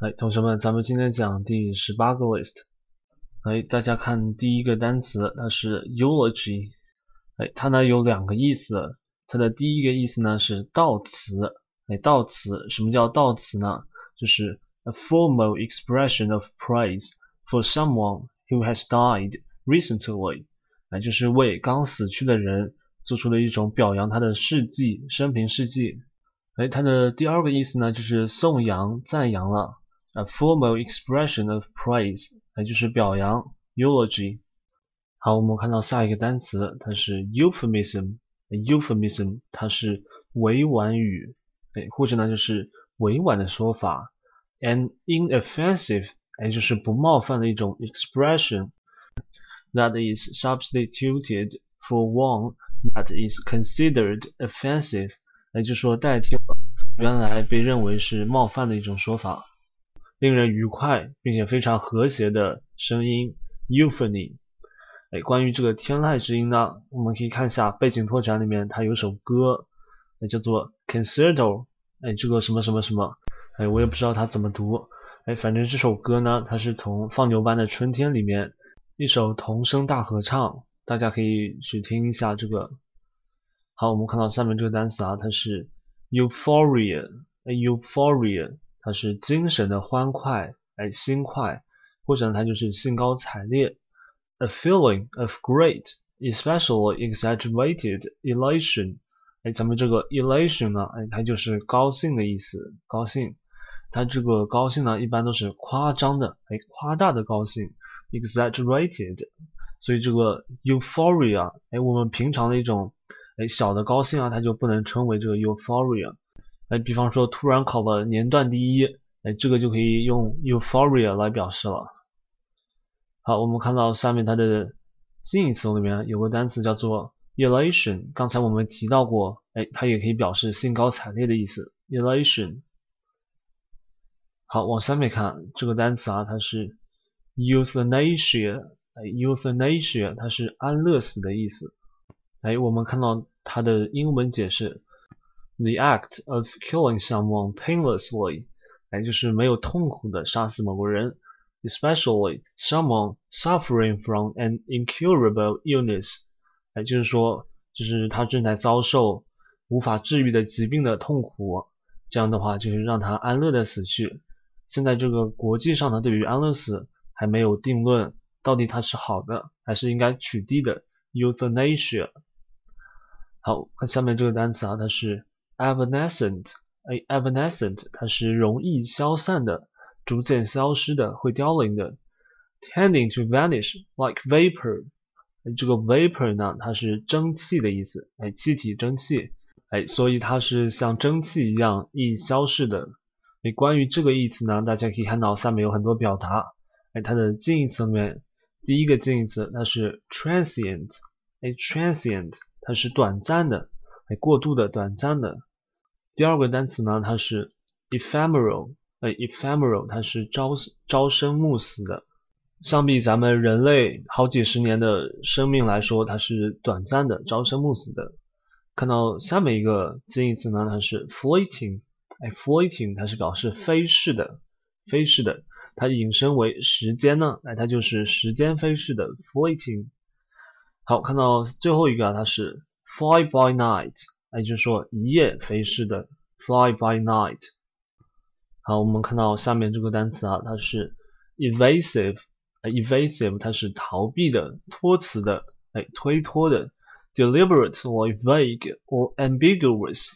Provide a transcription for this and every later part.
哎，同学们，咱们今天讲第十八个 list。哎，大家看第一个单词，它是 eulogy。哎，它呢有两个意思。它的第一个意思呢是悼词。哎，悼词，什么叫悼词呢？就是 a formal expression of praise for someone who has died recently。哎，就是为刚死去的人做出了一种表扬他的事迹、生平事迹。哎，它的第二个意思呢就是颂扬、赞扬了。A formal expression of praise，也就是表扬，eulogy。好，我们看到下一个单词，它是 euphemism。euphemism 它是委婉语，哎，或者呢就是委婉的说法。An inoffensive，也就是不冒犯的一种 expression that is substituted for one that is considered offensive，也就是说代替了原来被认为是冒犯的一种说法。 令人愉快并且非常和谐的声音，euphony。哎，关于这个天籁之音呢，我们可以看一下背景拓展里面，它有首歌，哎，叫做 Concerto。哎，这个什么什么什么，哎，我也不知道它怎么读。哎，反正这首歌呢，它是从《放牛班的春天》里面一首童声大合唱，大家可以去听一下这个。好，我们看到下面这个单词啊，它是 euphoria。哎，euphoria。它是精神的欢快，哎，心快，或者呢它就是兴高采烈，a feeling of great, especially exaggerated elation，哎，咱们这个 elation 呢，哎，它就是高兴的意思，高兴，它这个高兴呢，一般都是夸张的，哎，夸大的高兴，exaggerated，所以这个 euphoria，哎，我们平常的一种，哎，小的高兴啊，它就不能称为这个 euphoria。哎，比方说突然考了年段第一，哎，这个就可以用 euphoria 来表示了。好，我们看到下面它的近义词里面有个单词叫做 elation，刚才我们提到过，哎，它也可以表示兴高采烈的意思。elation。好，往下面看这个单词啊，它是 euthanasia，哎，euthanasia 它是安乐死的意思。哎，我们看到它的英文解释。The act of killing someone painlessly，哎，就是没有痛苦的杀死某个人，especially someone suffering from an incurable illness，哎，就是说，就是他正在遭受无法治愈的疾病的痛苦，这样的话就是让他安乐的死去。现在这个国际上呢，对于安乐死还没有定论，到底它是好的还是应该取缔的？Euthanasia。好，看下面这个单词啊，它是。Evanescent，哎，evanescent，它是容易消散的，逐渐消失的，会凋零的。Tending to vanish like vapor，这个 vapor 呢，它是蒸汽的意思，哎，气体、蒸汽，哎，所以它是像蒸汽一样易消逝的。哎，关于这个意思呢，大家可以看到下面有很多表达，哎，它的近义词里面，第一个近义词它是 transient，哎，transient，它是短暂的，哎，过度的、短暂的。第二个单词呢，它是 ephemeral，哎，ephemeral，它是朝朝生暮死的。相比咱们人类好几十年的生命来说，它是短暂的，朝生暮死的。看到下面一个近义词呢，它是 fleeting，哎，fleeting，它是表示飞逝的，飞逝的。它引申为时间呢，哎，它就是时间飞逝的 fleeting。好，看到最后一个啊，它是 fly by night。也就是说，一夜飞逝的 fly by night。好，我们看到下面这个单词啊，它是 evasive，哎，evasive 它是逃避的、托词的、哎，推脱的，deliberately vague or ambiguous，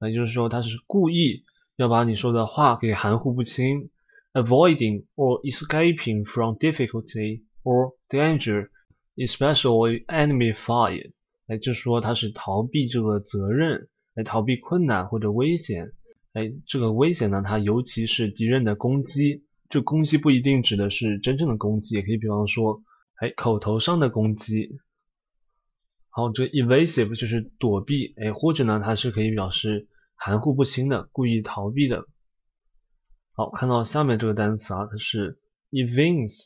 也就是说它是故意要把你说的话给含糊不清，avoiding or escaping from difficulty or danger，especially enemy fire。 哎，就说他是逃避这个责任，来逃避困难或者危险。哎，这个危险呢，它尤其是敌人的攻击。这攻击不一定指的是真正的攻击，也可以比方说，哎，口头上的攻击。好，这 evasive 就是躲避，哎，或者呢，它是可以表示含糊不清的，故意逃避的。好，看到下面这个单词啊，它是 evince，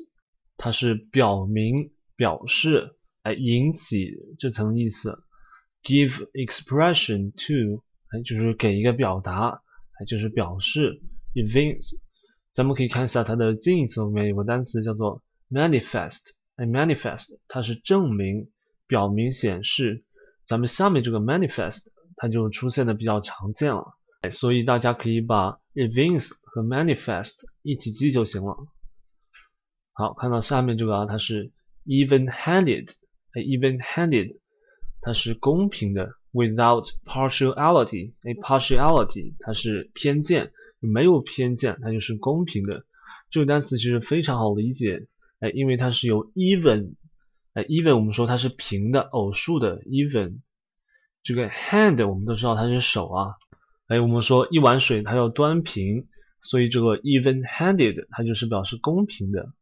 它是表明、表示。哎，引起这层意思，give expression to，哎，就是给一个表达，哎，就是表示，evince，咱们可以看一下它的近义词后面有个单词叫做 manifest，哎，manifest 它是证明、表明、显示。咱们下面这个 manifest 它就出现的比较常见了，哎，所以大家可以把 evince 和 manifest 一起记就行了。好，看到下面这个啊，它是 even-handed，哎，even-handed 它是公平的，without partiality，哎，partiality 它是偏见。没有偏见，它就是公平的。这个单词其实非常好理解，哎，因为它是由 even，哎，even 我们说它是平的，偶数的 even。这个 hand 我们都知道它是手啊，哎，我们说一碗水它要端平，所以这个 even-handed 它就是表示公平的。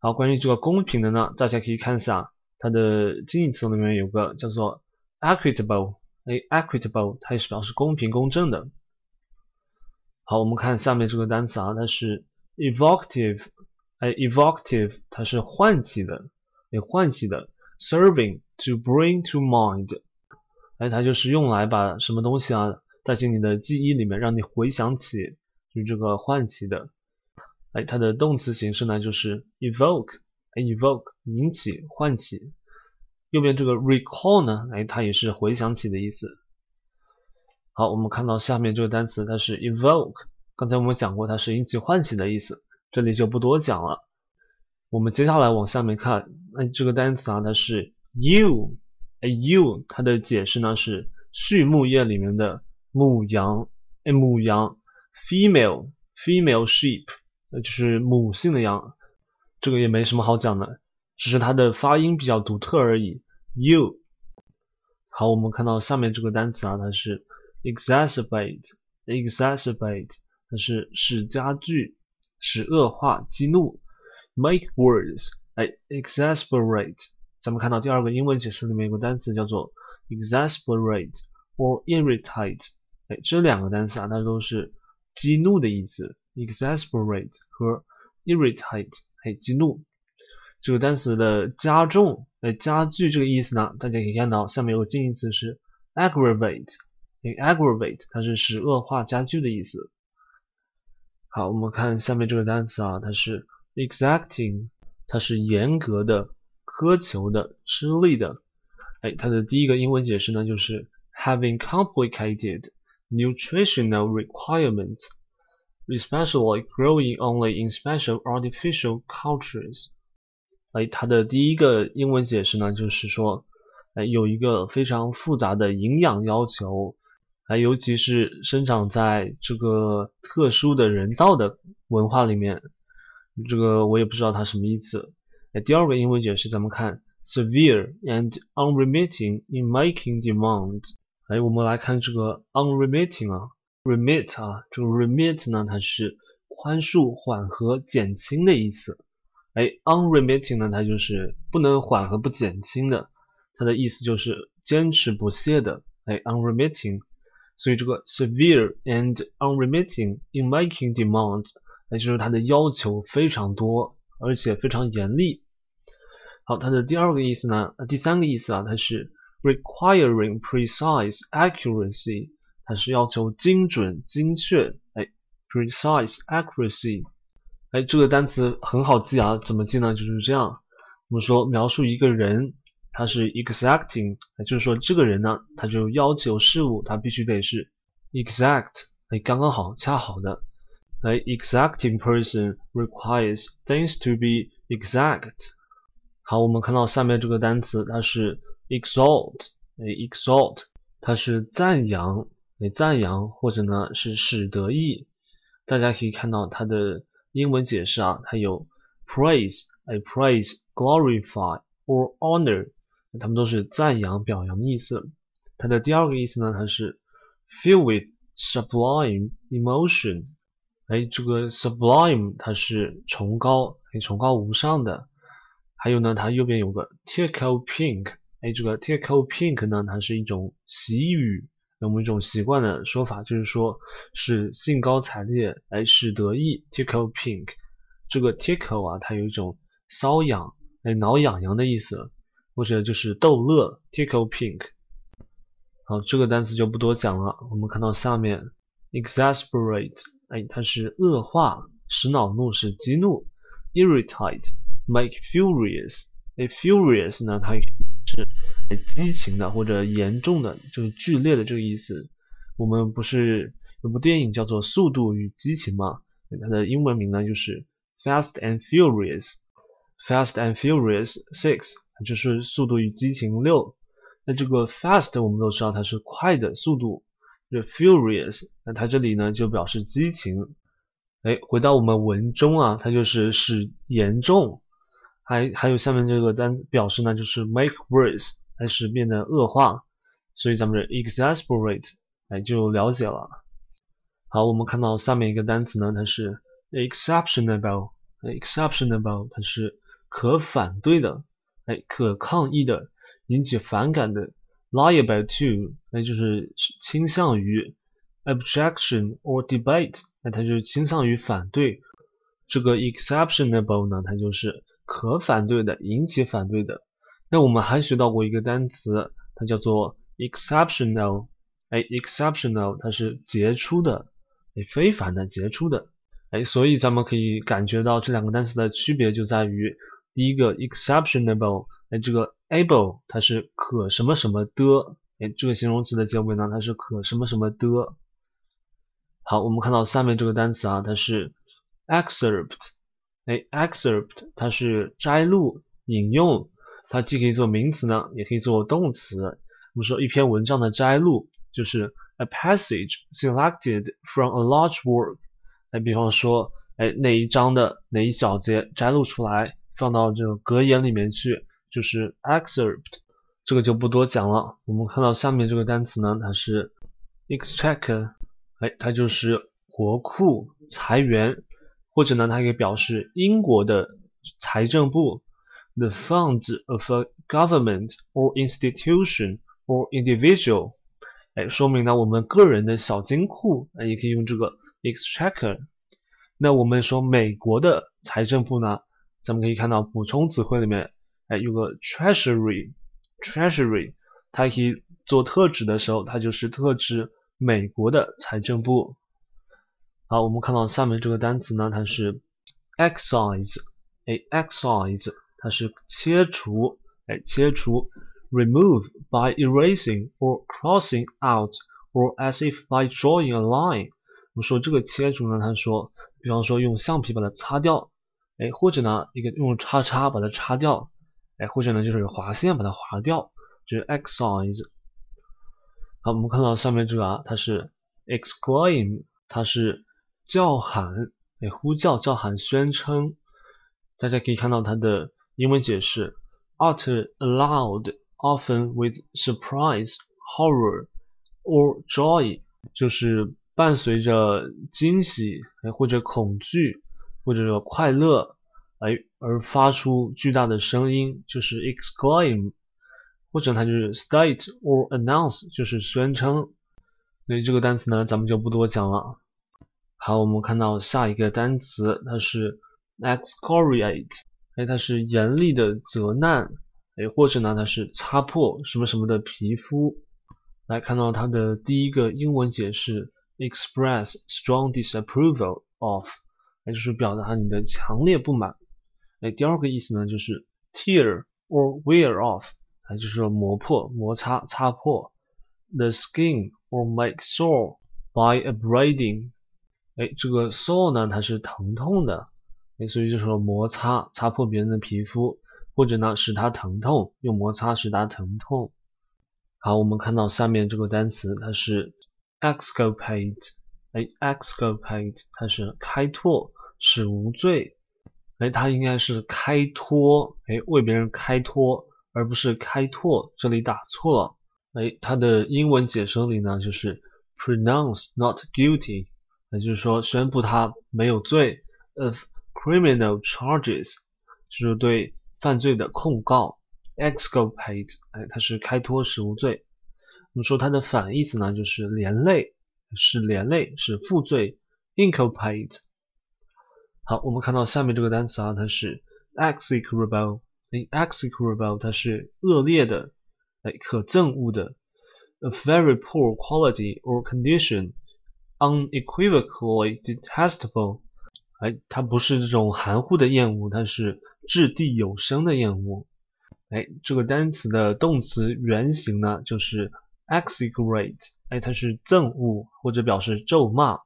好，关于这个公平的呢，大家可以看一下它的近义词里面有个叫做 equitable，哎，equitable 它也是表示公平公正的。好，我们看下面这个单词啊，它是 evocative，哎，evocative 它是唤起的，哎，唤起的，serving to bring to mind，哎，它就是用来把什么东西啊带进你的记忆里面，让你回想起，就是这个唤起的，哎，它的动词形式呢就是 evoke，，evoke 引起、唤起，右边这个 recall 呢，哎，它也是回想起的意思。好，我们看到下面这个单词，它是 evoke。刚才我们讲过，它是引起唤起的意思，这里就不多讲了。我们接下来往下面看，那这个单词啊，它是 you，哎，you，它的解释呢是畜牧业里面的母羊，哎，母羊，female，female sheep，那，就是母性的羊。这个也没什么好讲的，只是它的发音比较独特而已。you。好，我们看到下面这个单词啊，它是。exacerbate，exacerbate，它是使加剧、使恶化、激怒。make words，哎，exasperate，咱们看到第二个英文解释里面有个单词叫做 exasperate or irritate，哎，这两个单词啊，它都是激怒的意思。exasperate 和 irritate，哎，激怒。这个单词的加重、哎，加剧这个意思呢，大家可以看到下面有个近义词是 aggravate。aggravate 它是使恶化加剧的意思。好，我们看下面这个单词啊，它是 exacting，它是严格的、苛求的、吃力的。哎，它的第一个英文解释呢，就是 having complicated nutritional requirements, especially growing only in special artificial cultures。哎，它的第一个英文解释呢，就是说，哎，有一个非常复杂的营养要求。哎尤其是生长在这个特殊的人造的文化里面，这个我也不知道它什么意思。哎，第二个英文解释，咱们看 severe and unremitting in making demands。哎，我们来看这个 unremitting 啊，remit 啊，这个 remit 呢，它是宽恕、缓和、减轻的意思。哎，unremitting 呢，它就是不能缓和、不减轻的，它的意思就是坚持不懈的。哎，unremitting。所以这个 severe and unremitting in making demands，那就是它的要求非常多，而且非常严厉。好，它的第二个意思呢，第三个意思啊，它是 requiring precise accuracy，它是要求精准、精确。哎，precise accuracy，哎，这个单词很好记啊，怎么记呢？就是这样，我们说描述一个人。他是 exacting，也就是说这个人呢，他就要求事物，他必须得是 exact，哎，刚刚好，恰好的。哎，exacting person requires things to be exact。好，我们看到下面这个单词，它是 exalt，哎，exalt，它是赞扬，哎，赞扬，或者呢是使得意。大家可以看到它的英文解释啊，它有 praise，哎，praise，glorify or honor。它们都是赞扬、表扬的意思。它的第二个意思呢，它是 fill with sublime emotion。哎，这个 sublime 它是崇高、哎崇高无上的。还有呢，它右边有个 tickle pink。哎，这个 tickle pink 呢，它是一种习语，我们一种习惯的说法，就是说是兴高采烈，哎，是得意。tickle pink，这个 tickle 啊，它有一种瘙痒、哎挠痒痒的意思。或者就是逗乐，tickle pink。好，这个单词就不多讲了。我们看到下面，exasperate，哎，它是恶化，使恼怒，使激怒；irritate，make furious。哎，furious 呢，它激情的或者严重的，就是剧烈的这个意思。我们不是有部电影叫做《速度与激情》吗？它的英文名呢就是 Fast and Furious，Fast and Furious Six，就是《速度与激情六》。那这个 fast 我们都知道它是快的速度，这 furious，那它这里呢就表示激情。哎，回到我们文中啊，它就是使严重。还还有下面这个单表示呢，就是 make worse，还是变得恶化，所以咱们的 exasperate，哎就了解了。好，我们看到下面一个单词呢，它是 exceptionable，exceptionable 它是可反对的，哎可抗议的，引起反感的。liable to，那就是倾向于 objection or debate，那它就是倾向于反对。这个 exceptionable 呢，它就是可反对的，引起反对的。那我们还学到过一个单词，它叫做 exceptional。哎，exceptional 它是杰出的，哎，非凡的，杰出的。哎，所以咱们可以感觉到这两个单词的区别就在于，第一个 exceptionable，哎，这个 able 它是可什么什么的，哎，这个形容词的结尾呢，它是可什么什么的。好，我们看到下面这个单词啊，它是 excerpt。哎，excerpt 它是摘录、引用，它既可以做名词呢，也可以做动词。我们说一篇文章的摘录就是 a passage selected from a large work。哎，比方说，哎哪一章的哪一小节摘录出来，放到这个格言里面去，就是 excerpt。这个就不多讲了。我们看到下面这个单词呢，它是 exchequer，哎，它就是国库、财源。或者呢，它可以表示英国的财政部，the funds of a government or institution or individual，哎，说明呢我们个人的小金库，哎，也可以用这个 exchequer。那我们说美国的财政部呢，咱们可以看到补充词汇里面，哎，有个 treasury，treasury，它可以做特指的时候，它就是特指美国的财政部。好，我们看到下面这个单词呢，它是 excise，哎，excise，它是切除，哎，切除，remove by erasing or crossing out or as if by drawing a line。我们说这个切除呢，他说，比方说用橡皮把它擦掉，哎，或者呢一个用叉叉把它叉掉，哎，或者呢就是划线把它划掉，就是 excise。好，我们看到上面这个啊，它是 exclaim，它是。叫喊，哎，呼叫、叫喊、宣称，大家可以看到它的英文解释：utter aloud, often with surprise, horror or joy，就是伴随着惊喜，哎，或者恐惧，或者说快乐，哎，而发出巨大的声音，就是 exclaim，或者它就是 state or announce，就是宣称。所以这个单词呢，咱们就不多讲了。好，我们看到下一个单词，它是 excoriate，哎，它是严厉的责难，哎，或者呢，它是擦破什么什么的皮肤。来看到它的第一个英文解释，express strong disapproval of，哎，就是表达你的强烈不满。哎，第二个意思呢，就是 tear or wear off，哎，就是说磨破、摩擦、擦破，the skin or make sore by abrading。哎，这个 sore 呢，它是疼痛的，类似于就是说摩擦擦破别人的皮肤，或者呢使他疼痛，用摩擦使他疼痛。好，我们看到下面这个单词，它是 exculpate，哎，exculpate 它是开拓，使无罪，哎，它应该是开脱，哎，为别人开脱，而不是开拓，这里打错了，哎，它的英文解释里呢就是 pronounce not guilty。也就是说，宣布他没有罪，of criminal charges，就是对犯罪的控告，exculpate，哎，它是开脱使无罪。我们说它的反义词呢，就是连累，是连累，是负罪，inculpate。好，我们看到下面这个单词啊，它是 execrable，哎，execrable，它是恶劣的，哎，可憎恶的，a very poor quality or condition。unequivocally detestable，哎，它不是这种含糊的厌恶，它是掷地有声的厌恶。哎，这个单词的动词原形呢就是 execrate，哎，它是憎恶或者表示咒骂。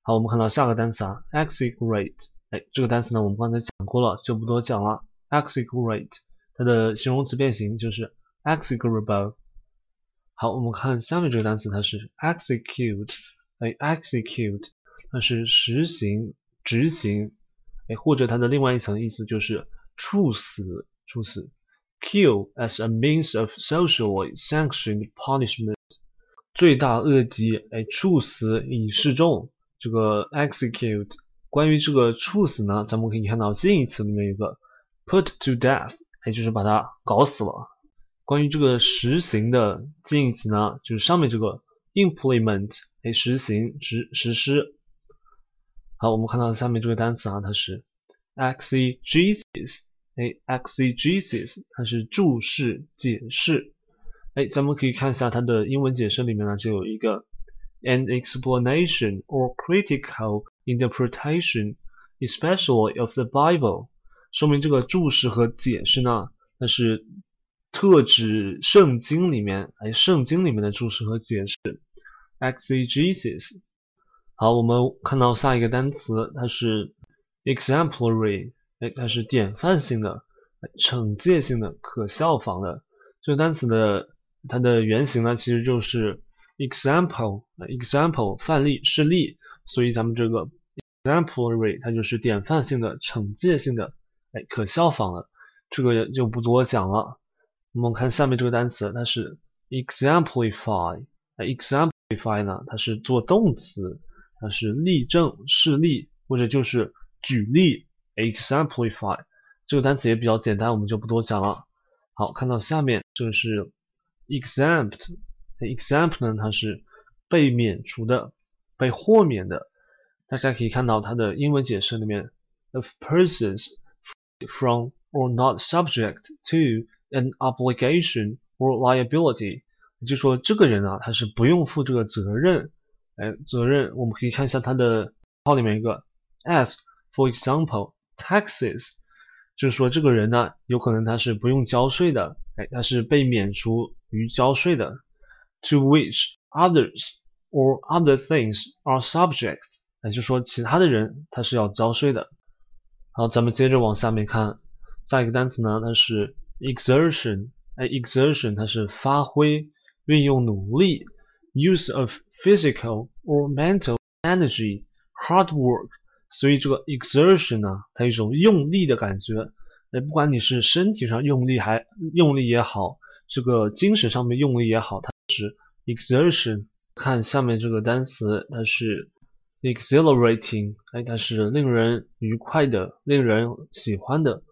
好，我们看到下个单词啊，execrate，哎，这个单词呢我们刚才讲过了，就不多讲了。execrate，它的形容词变形就是 execrable。好，我们看下面这个单词，它是 execute，哎，execute，它是实行、执行，哎，或者它的另外一层意思就是处死、处死。Kill as a means of socially sanctioned punishment，罪大恶极，哎，处死以示众。这个 execute，关于这个处死呢，咱们可以看到近义词里面有个 put to death，也就是把它搞死了。关于这个实行的近义词呢，就是上面这个 implement，哎，实行、实实施。好，我们看到下面这个单词啊，它是 exegesis。哎，exegesis，它是注释、解释。哎，咱们可以看一下它的英文解释里面呢，就有一个 an explanation or critical interpretation, especially of the Bible，说明这个注释和解释呢，它是特指圣经里面，哎，圣经里面的注释和解释。exegesis。好，我们看到下一个单词，它是 exemplary。哎，它是典范性的、惩戒性的、可效仿的。这个单词的它的原型呢，其实就是 example，example 范例、示例。所以咱们这个 exemplary 它就是典范性的、惩戒性的、哎，可效仿的。这个就不多讲了。我们看下面这个单词，它是 exemplify，exemplify 呢，它是做动词，它是例证、示例，或者就是举例。exemplify 这个单词也比较简单，我们就不多讲了。好，看到下面这个是 exempt，exempt 呢它是被免除的、被豁免的。大家可以看到它的英文解释里面，of persons from or not subject to an obligation or liability，就说这个人啊他是不用负这个责任。哎，责任我们可以看一下它的号里面一个 as for example。Taxes，就是说这个人呢，有可能他是不用交税的，哎，他是被免除于交税的。To which others or other things are subject，也就说其他的人他是要交税的。好，咱们接着往下面看，下一个单词呢，它是 exertion，哎，exertion 它是发挥、运用努力，use of physical or mental energy，hard work。所以这个 exertion 呢，它一种用力的感觉。哎，不管你是身体上用力还用力也好，这个精神上面用力也好，它是 exertion。看下面这个单词，它是 exhilarating，哎，它是令人愉快的、令人喜欢的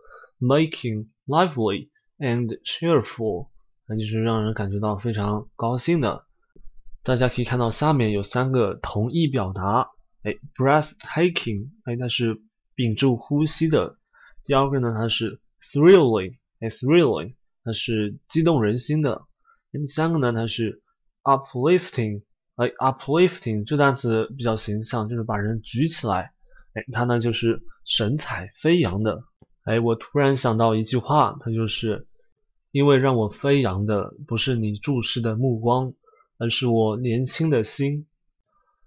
；making lively and cheerful，那就是让人感觉到非常高兴的。大家可以看到下面有三个同义表达。哎，breathtaking，哎，它是屏住呼吸的。第二个呢，它是 thrilling，哎，thrilling，它是激动人心的。第三个呢，它是 uplifting，哎，uplifting 这单词比较形象，就是把人举起来。哎，它呢就是神采飞扬的。哎，我突然想到一句话，它就是因为让我飞扬的不是你注视的目光，而是我年轻的心。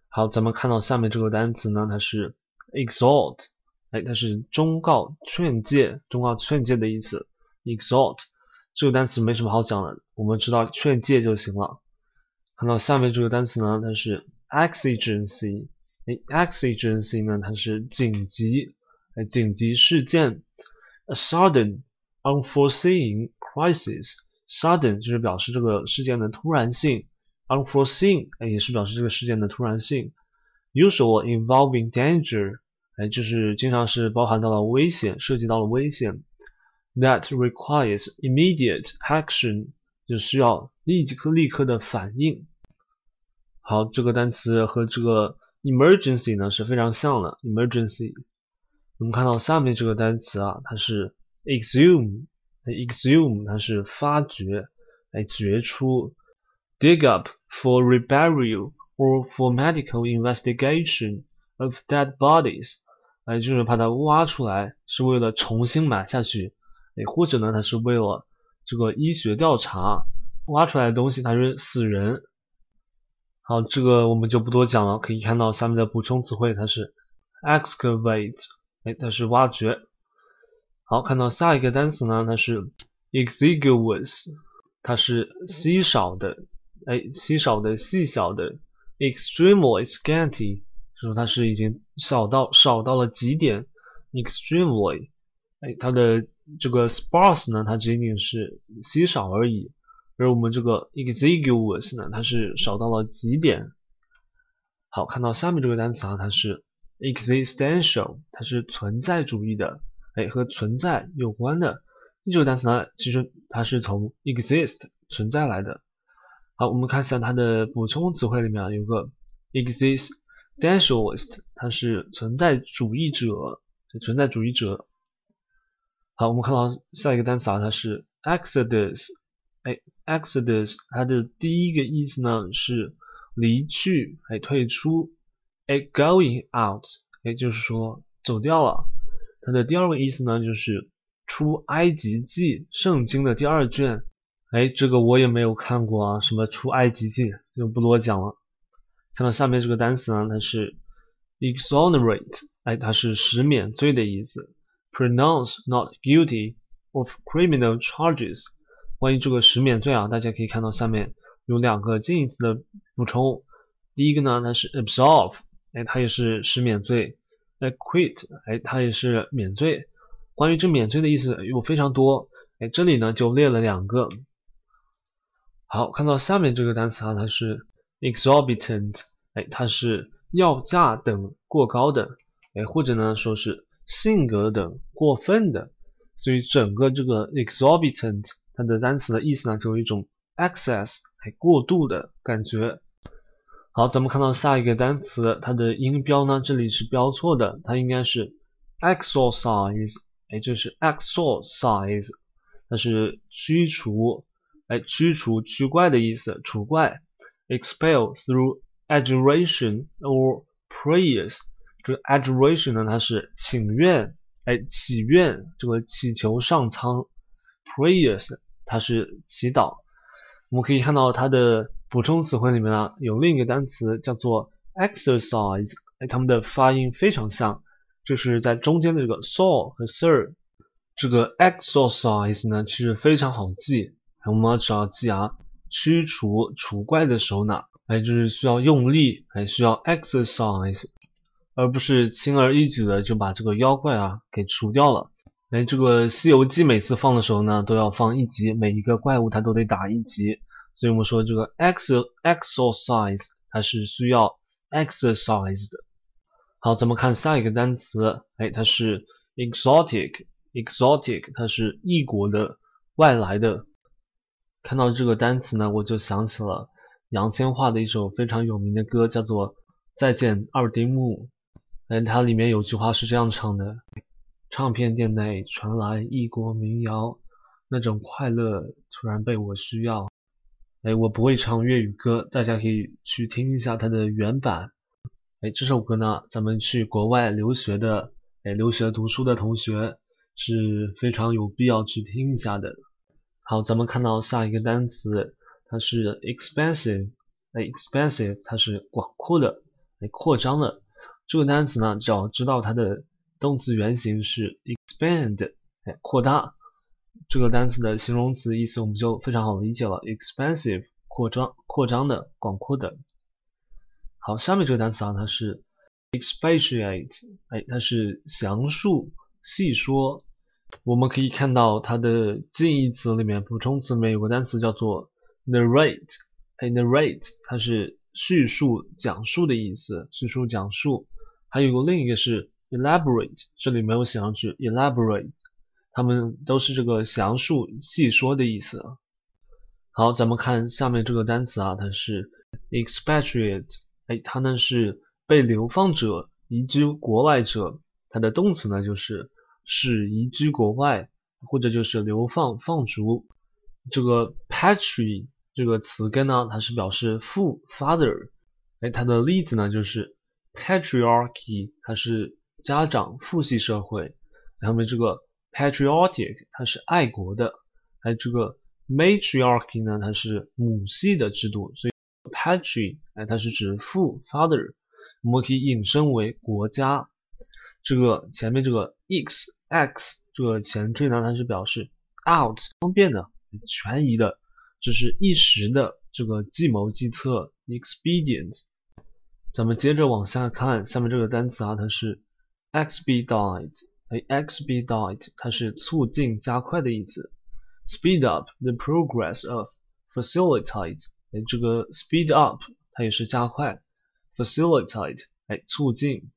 好，咱们看到下面这个单词呢，它是 exhort，哎，它是忠告、劝诫、忠告、劝诫的意思。exhort 这个单词没什么好讲的，我们知道劝诫就行了。看到下面这个单词呢，它是 exigency，哎，exigency 呢，它是紧急，哎，紧急事件。a sudden unforeseen crisis，sudden 就是表示这个事件的突然性。Unforeseen，哎，也是表示这个事件的突然性。Usual involving danger，哎，就是经常是包含到了危险，涉及到了危险。That requires immediate action，就需要立即刻立刻的反应。好，这个单词和这个 emergency 呢是非常像的。Emergency，我们看到下面这个单词啊，它是 exhume，exhume 它是发掘，来掘出。Dig up for reburial or for medical investigation of dead bodies，哎，就是把它挖出来，是为了重新埋下去，哎，或者呢，它是为了这个医学调查，挖出来的东西它是死人。好，这个我们就不多讲了，可以看到下面的补充词汇，它是 excavate，哎，它是挖掘。好，看到下一个单词呢，它是 exiguous，它是稀少的，哎，稀少的、细小的，extremely scanty。说它是已经少到少到了极点，extremely，哎，它的这个 sparse 呢，它仅仅是稀少而已，而我们这个 exiguous 呢，它是少到了极点。好，看到下面这个单词啊，它是 existential，它是存在主义的，哎，和存在有关的。这个单词呢，其实它是从 exist 存在来的。好，我们看一下它的补充词汇里面有个 existentialist，它是存在主义者，存在主义者。好，我们看到下一个单词啊，它是 Exodus。哎，Exodus，它的第一个意思呢是离去，哎，退出。哎，going out，哎，就是说走掉了。它的第二个意思呢就是出埃及记圣经的第二卷。哎，这个我也没有看过啊，什么出埃及记就不多讲了。看到下面这个单词呢，它是 exonerate，哎，它是使免罪的意思。pronounce not guilty of criminal charges。关于这个使免罪啊，大家可以看到下面有两个近义词的补充。第一个呢，它是 absolve，哎，它也是使免罪。acquit，哎，它也是免罪。关于这免罪的意思有非常多，哎，这里呢就列了两个。好，看到下面这个单词啊，它是。exorbitant，哎，它是要价等过高的，哎，或者呢说是性格等过分的，所以整个这个 exorbitant 它的单词的意思呢，就有一种 excess，还，过度的感觉。好，咱们看到下一个单词，它的音标呢，这里是标错的，它应该是 exorcise，哎，这是 exorcise，它是驱除，来，驱除驱怪的意思，除怪。expel through adjuration or prayers。这个 adjuration 呢，它是请愿，哎，祈愿，这个祈求上苍。prayers 它是祈祷。我们可以看到它的补充词汇里面呢，有另一个单词叫做 exercise，哎，它们的发音非常像，就是在中间的这个 saw 和 sir。这个 exercise 呢，其实非常好记，我们只要记啊。驱除除怪的时候呢，哎，就是需要用力，哎，需要 exercise，而不是轻而易举的就把这个妖怪啊给除掉了。哎，这个《西游记》每次放的时候呢，都要放一集，每一个怪物它都得打一集，所以我们说这个 ex exercise 它是需要 exercise 的。好，咱们看下一个单词，哎，它是 exotic，exotic 它是异国的、外来的。看到这个单词呢，我就想起了杨千嬅的一首非常有名的歌，叫做《再见二丁目》。嗯，它里面有句话是这样唱的：唱片店内传来异国民谣，那种快乐突然被我需要。哎，我不会唱粤语歌，大家可以去听一下它的原版。哎，这首歌呢，咱们去国外留学的，哎，留学读书的同学是非常有必要去听一下的。好，咱们看到下一个单词，它是 expansive，哎，expansive 它是广阔的，哎，扩张的。这个单词呢，只要知道它的动词原形是 expand，哎，扩大。这个单词的形容词意思我们就非常好理解了，expansive 扩张、扩张的、广阔的。好，下面这个单词啊，它是 expatiate，哎，它是详述、细说。我们可以看到它的近义词里面，补充词里面有个单词叫做 narrate，哎，narrate 它是叙述、讲述的意思，叙述、讲述。还有个另一个是 elaborate，这里没有写上去，elaborate，它们都是这个详述、细说的意思。好，咱们看下面这个单词啊，它是 expatriate，哎，它呢是被流放者、移居国外者，它的动词呢就是。是移居国外，或者就是流放放逐。这个 patri 这个词根呢，它是表示父 father。哎，它的例子呢就是 patriarchy，它是家长父系社会。然后这个 patriotic 它是爱国的，还有这个 matriarchy 呢，它是母系的制度，所以 patri 哎它是指父 father，我们可以引申为国家。这个前面这个 x x 这个前缀呢，它是表示 out 方便的、权宜的，这是一时的这个计谋计策 expedient。咱们接着往下看，下面这个单词啊，它是 expedite。哎，expedite 它是促进、加快的意思。speed up the progress of facilitate。哎，这个 speed up 它也是加快，facilitate 哎促进。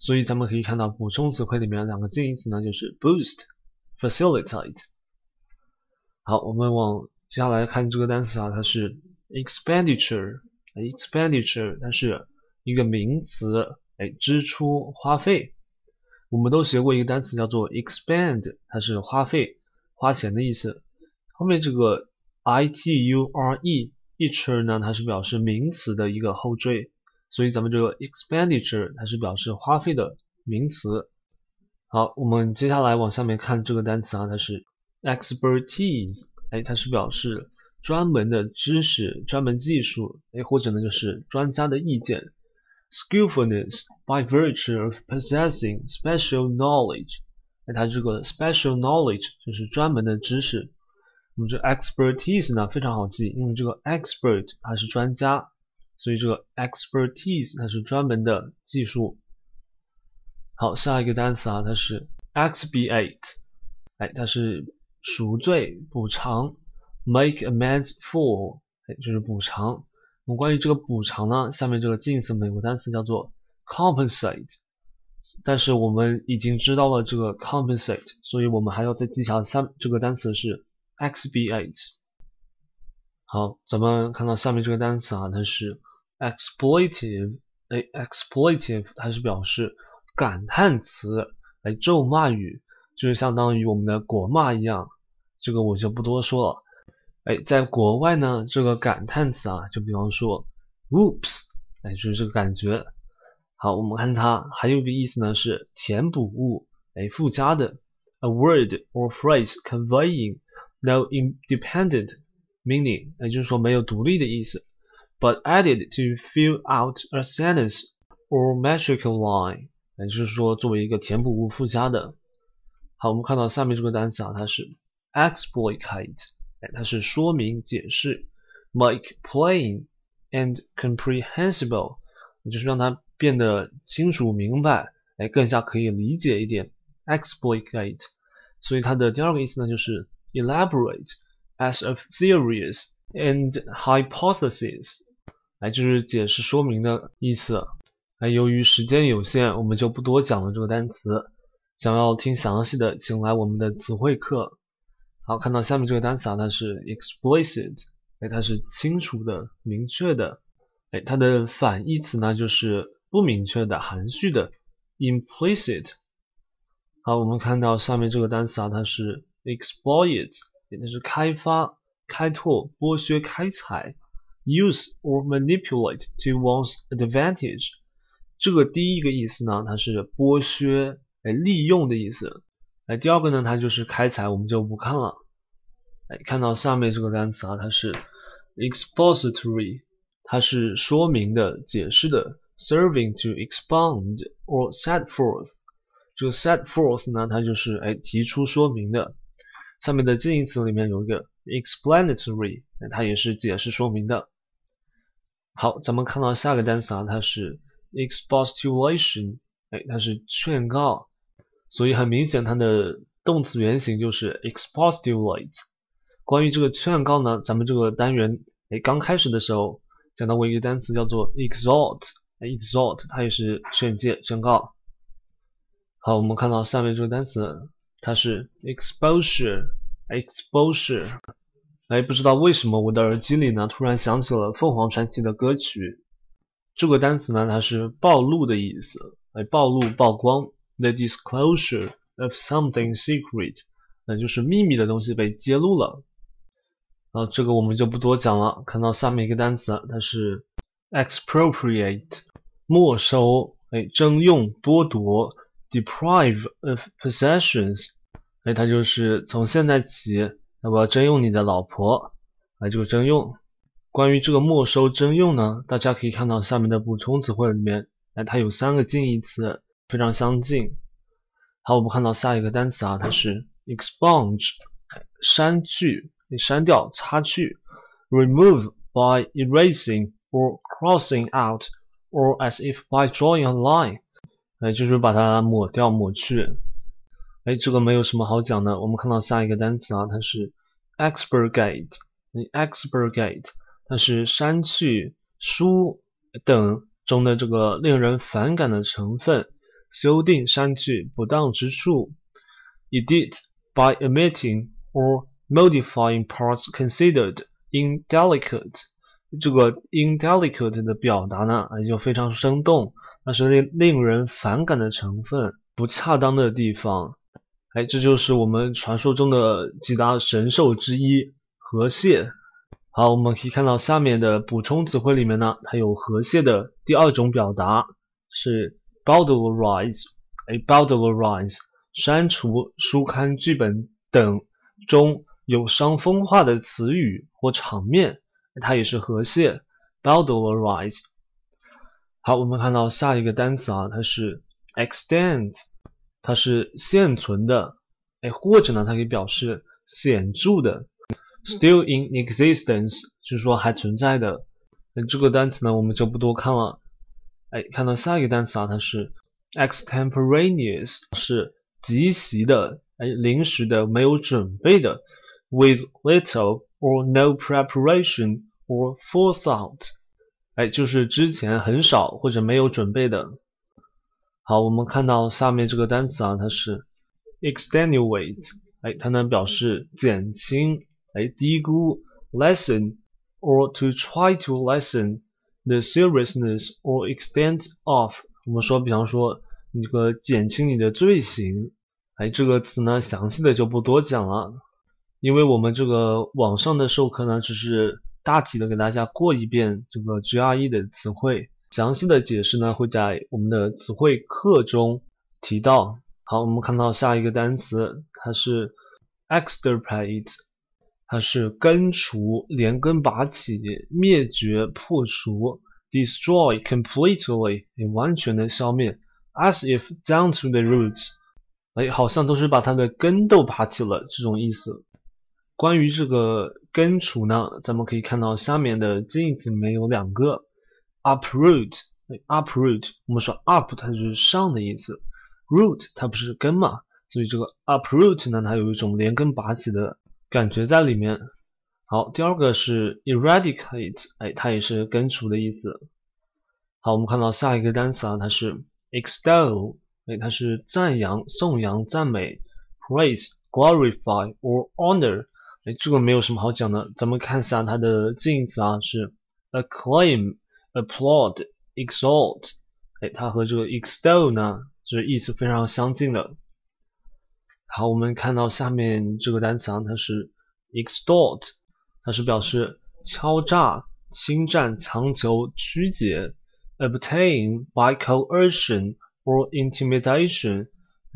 所以咱们可以看到补充词汇里面两个近义词呢，就是 boost，facilitate。好，我们往接下来看这个单词啊，它是 expenditure。expenditure 它是一个名词，哎，支出、花费。我们都学过一个单词叫做 expend，它是花费、花钱的意思。后面这个 i t u r e，iture 呢，它是表示名词的一个后缀。所以咱们这个 expenditure 它是表示花费的名词。好，我们接下来往下面看这个单词啊，它是 expertise，哎，它是表示专门的知识、专门技术，哎，或者呢就是专家的意见。skillfulness by virtue of possessing special knowledge，哎，它这个 special knowledge 就是专门的知识。我们这 expertise 呢非常好记，因为这个 expert 它是专家。所以这个 expertise 它是专门的技术。好，下一个单词啊，它是 expiate，哎，它是赎罪、补偿，make amends for，哎，就是补偿。我们关于这个补偿呢，下面这个近义词美国单词叫做 compensate，但是我们已经知道了这个 compensate，所以我们还要再记下下这个单词是 expiate。好，咱们看到下面这个单词啊，它是。exploitive，哎，exploitive 它是表示感叹词，哎，咒骂语，就是相当于我们的国骂一样，这个我就不多说了。哎，在国外呢，这个感叹词啊，就比方说，whoops，哎，就是这个感觉。好，我们看它还有一个意思呢，是填补物，哎，附加的，a word or phrase conveying no independent meaning，也就是说没有独立的意思。but added to fill out a sentence or metrical line，也就是说作为一个填补物附加的。好，我们看到下面这个单词啊，它是 explicate，哎，它是说明解释，make plain and comprehensible，也就是让它变得清楚明白，哎，更加可以理解一点。explicate，所以它的第二个意思呢就是 elaborate as of theories and hypotheses。 哎，就是解释说明的意思。哎，由于时间有限，我们就不多讲了这个单词。想要听详细的，请来我们的词汇课。好，看到下面这个单词啊，它是 explicit，哎，它是清楚的、明确的。哎，它的反义词呢就是不明确的、含蓄的 implicit。好，我们看到下面这个单词啊，它是 exploit，也就是开发、开拓、剥削、开采。Use or manipulate to one's advantage，这个第一个意思呢，它是剥削，哎，利用的意思。哎，第二个呢，它就是开采，我们就不看了。哎，看到下面这个单词啊，它是 expository，它是说明的、解释的，serving to expound or set forth。这个 set forth 呢，它就是哎提出说明的。下面的近义词里面有一个 explanatory，它也是解释说明的。好，咱们看到下个单词啊，它是 expostulation，哎，它是劝告，所以很明显它的动词原形就是 expostulate。关于这个劝告呢，咱们这个单元哎刚开始的时候讲到过一个单词叫做 exhort，exhort 它也是劝诫、宣告。好，我们看到下面这个单词，它是 exposure，exposure。哎，不知道为什么我的耳机里呢突然响起了凤凰传奇的歌曲。这个单词呢，它是暴露的意思，哎，暴露、曝光，the disclosure of something secret，那就是秘密的东西被揭露了。啊，这个我们就不多讲了。看到下面一个单词，它是 expropriate，没收，哎，征用、剥夺，deprive of possessions，哎，它就是从现在起，那我要征用你的老婆，来，这个征用。关于这个没收、征用呢，大家可以看到下面的补充词汇里面，哎，它有三个近义词，非常相近。好，我们看到下一个单词啊，它是 expunge，删去，你删掉、擦去；remove by erasing or crossing out or as if by drawing a line，哎，就是把它抹掉、抹去。哎，这个没有什么好讲的。我们看到下一个单词啊，它是 expurgate，expurgate。它是删去书等中的这个令人反感的成分，修订、删去不当之处。Edit by omitting or modifying parts considered indelicate。这个 indelicate 的表达呢，也就非常生动，那是令令人反感的成分，不恰当的地方。哎，这就是我们传说中的几大神兽之一——河蟹。好，我们可以看到下面的补充词汇里面呢，它有河蟹的第二种表达是 bowdlerize，哎，bowdlerize，删除书刊、剧本等中有伤风化的词语或场面，它也是河蟹 bowdlerize。好，我们看到下一个单词啊，它是 “extend” 它是现存的，哎，或者呢，它可以表示显著的。Still in existence，就是说还存在的。那这个单词呢，我们就不多看了。哎，看到下一个单词啊，它是 extemporaneous，是即席的，哎，临时的，没有准备的。With little or no preparation or forethought，哎，就是之前很少或者没有准备的。好，我们看到下面这个单词啊，它是 extenuate，哎，它能表示减轻。哎，低估 lessen or to try to lessen the seriousness or extent of。我们说，比方说，你这个减轻你的罪行。哎，这个词呢，详细的就不多讲了，因为我们这个网上的授课呢，只是大体的给大家过一遍这个 GRE 的词汇，详细的解释呢会在我们的词汇课中提到。好，我们看到下一个单词，它是 extirpate。它是根除、连根拔起、灭绝、破除，destroy completely，完全的消灭，as if down to the roots，哎，好像都是把它的根都拔起了这种意思。关于这个根除呢，咱们可以看到下面的近义词里面有两个，uproot，uproot，我们说 up 它就是上的意思，root 它不是根嘛，所以这个 uproot 呢，它有一种连根拔起的。感觉在里面。好，第二个是 eradicate，哎，它也是根除的意思。好，我们看到下一个单词啊，它是 extol，哎，它是赞扬、颂扬、赞美，praise、glorify or honor，哎，这个没有什么好讲的。咱们看一下它的近义词啊，是 acclaim、applaud、exalt，哎，它和这个 extol 呢，就是意思非常相近的。好，我们看到下面这个单词啊，它是 extort，它是表示敲诈、侵占、强求、曲解；obtain by coercion or intimidation，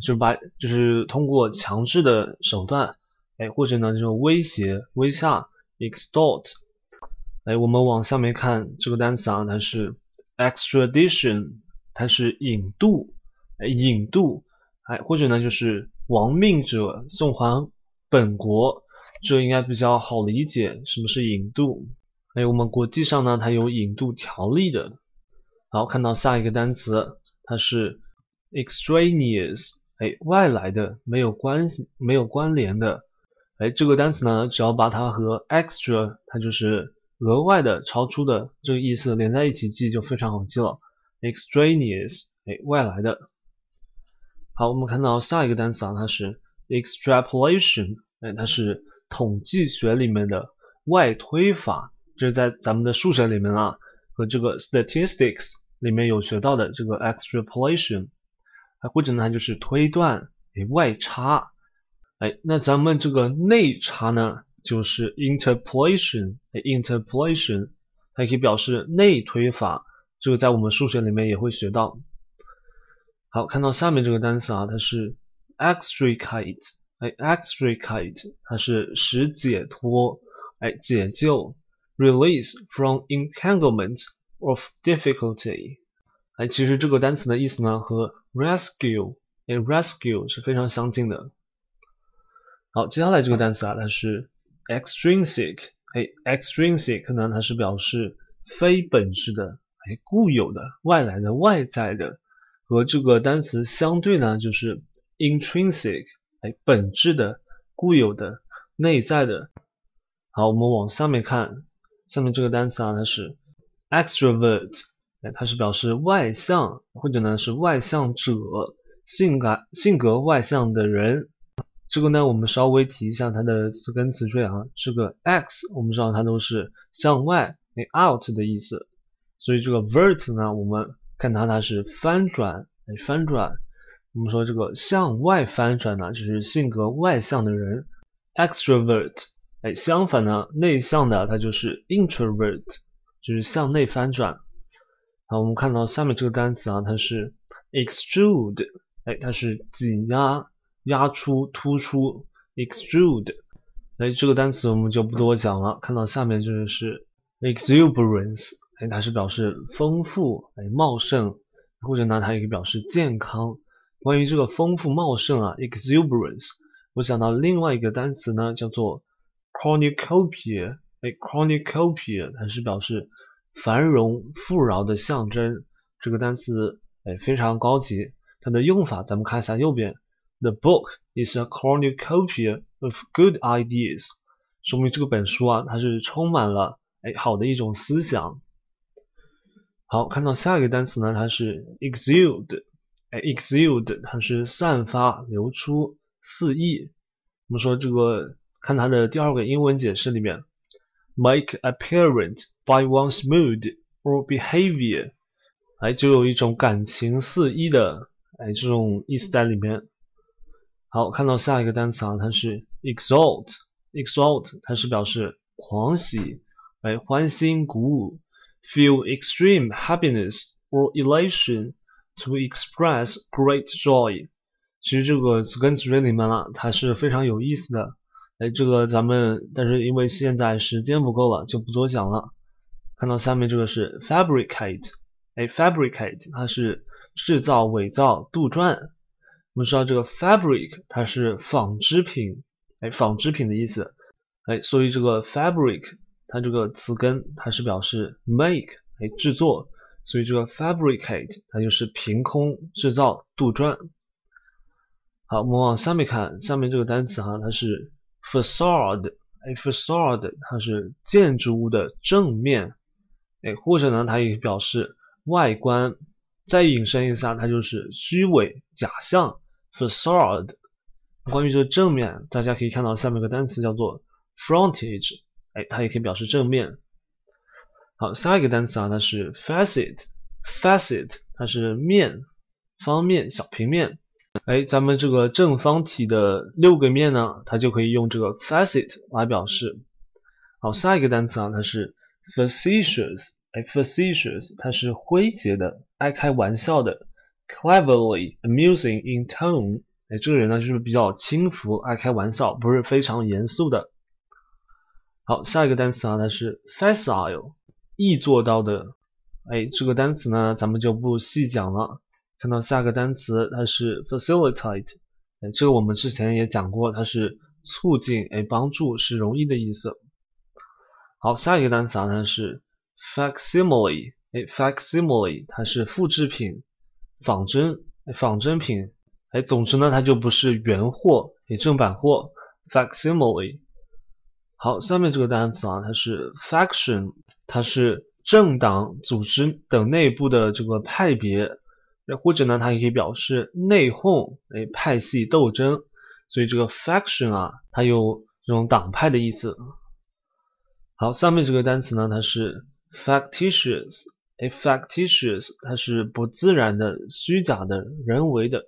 就把就是通过强制的手段，哎，或者呢就是威胁、威吓；extort。哎，我们往下面看这个单词啊，它是 extradition，它是引渡，哎，引渡，哎，或者呢就是。亡命者送还本国，这应该比较好理解。什么是引渡？哎，我们国际上呢，它有引渡条例的。好，看到下一个单词，它是 extraneous，哎，外来的，没有关系、没有关联的。哎，这个单词呢，只要把它和 extra，它就是额外的、超出的这个意思连在一起记，就非常好记了。extraneous，哎，外来的。好，我们看到下一个单词啊，它是 extrapolation，哎，它是统计学里面的外推法，这是在咱们的数学里面啊，和这个 statistics 里面有学到的这个 extrapolation，哎，或者呢就是推断，哎，外差，哎，那咱们这个内差呢，就是 interpolation，哎，interpolation，它可以表示内推法，这个在我们数学里面也会学到。好，看到下面这个单词啊，它是 extricate，哎，extricate，它是使解脱，哎，解救，release from entanglement of difficulty，哎，其实这个单词的意思呢和 rescue，哎，rescue 是非常相近的。好，接下来这个单词啊，它是 extrinsic，哎，extrinsic 呢，它是表示非本质的，哎，固有的、外来的、外在的。和这个单词相对呢，就是 intrinsic，哎，本质的、固有的、内在的。好，我们往下面看，下面这个单词啊，它是 extrovert，哎，它是表示外向或者呢是外向者，性格性格外向的人。这个呢，我们稍微提一下它的词根词缀啊，这个 x 我们知道它都是向外，哎，out 的意思，所以这个 vert 呢，我们看它，它是翻转，哎，翻转。我们说这个向外翻转呢，就是性格外向的人，extrovert。哎，相反呢，内向的它就是 introvert，就是向内翻转。好，我们看到下面这个单词啊，它是 extrude，哎，它是挤压、压出、突出，extrude。哎，这个单词我们就不多讲了。看到下面这个是 exuberance。哎，它是表示丰富，哎，茂盛，或者呢，它也可以表示健康。关于这个丰富茂盛啊，exuberance，我想到另外一个单词呢，叫做 cornucopia。哎，cornucopia，它是表示繁荣富饶的象征。这个单词哎非常高级，它的用法咱们看一下右边，The book is a cornucopia of good ideas，说明这个本书啊，它是充满了哎好的一种思想。好，看到下一个单词呢，它是 exude，哎，exude 它是散发、流出、肆意。我们说这个，看它的第二个英文解释里面，make apparent by one's mood or behavior，哎，就有一种感情肆意的，哎，这种意思在里面。好，看到下一个单词啊，它是 exalt，exalt 它是表示狂喜，哎，欢欣鼓舞。feel extreme happiness or elation to express great joy。其实这个词根词缀里面了，它是非常有意思的。哎，这个咱们但是因为现在时间不够了，就不多讲了。看到下面这个是 fabricate，哎，fabricate 它是制造、伪造、杜撰。我们知道这个 fabric 它是纺织品，哎，纺织品的意思。哎，所以这个 fabric。它这个词根它是表示 make 哎制作，所以这个 fabricate 它就是凭空制造杜撰。好，我们往下面看，下面这个单词哈，它是 facade 哎 facade 它是建筑物的正面哎，或者呢它也表示外观。再引申一下，它就是虚伪假象 facade。关于这个正面，大家可以看到下面一个单词叫做 frontage。哎，它也可以表示正面。好，下一个单词啊，它是 facet，facet 它是面、方面、小平面。哎，咱们这个正方体的六个面呢，它就可以用这个 facet 来表示。好，下一个单词啊，它是 facetious，哎，facetious 它是诙谐的、爱开玩笑的，cleverly amusing in tone。哎，这个人呢就是比较轻浮、爱开玩笑，不是非常严肃的。好，下一个单词啊，它是 facile，易做到的。哎，这个单词呢，咱们就不细讲了。看到下个单词，它是 facilitate，哎，这个我们之前也讲过，它是促进，哎，帮助，是容易的意思。好，下一个单词啊，它是 facsimile，哎，facsimile 它是复制品、仿真、仿真品。哎，总之呢，它就不是原货，也，正版货，facsimile。好，下面这个单词啊，它是 faction，它是政党、组织等内部的这个派别，或者呢，它也可以表示内讧，哎，派系斗争。所以这个 faction 啊，它有这种党派的意思。好，下面这个单词呢，它是 factitious，哎，factitious 它是不自然的、虚假的、人为的，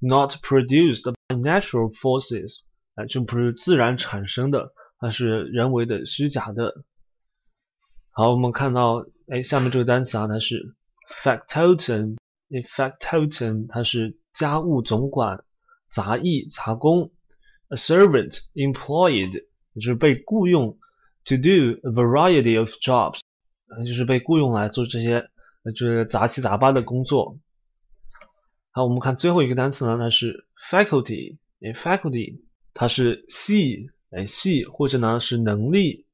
not produced by natural forces，哎，就不是自然产生的。它是人为的、虚假的。好，我们看到，哎，下面这个单词啊，它是 factotum， factotum 它是家务总管、杂役、杂工；a servant employed 就是被雇佣，to do a variety of jobs， 就是被雇佣来做这些就是杂七杂八的工作。好，我们看最后一个单词呢，它是 faculty，哎，faculty 它是系，哎，系或者呢是能力，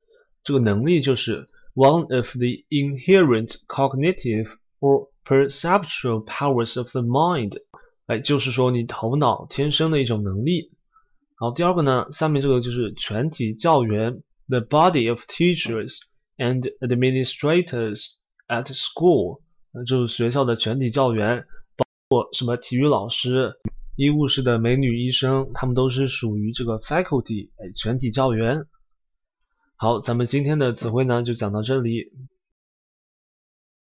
这个能力就是 one of the inherent cognitive or perceptual powers of the mind，哎，就是说你头脑天生的一种能力。好，第二个呢，下面这个就是全体教员，the body of teachers and administrators at school，就是学校的全体教员。包括什么体育老师、医务室的美女医生，他们都是属于这个 faculty，哎，全体教员。好，咱们今天的词汇呢就讲到这里。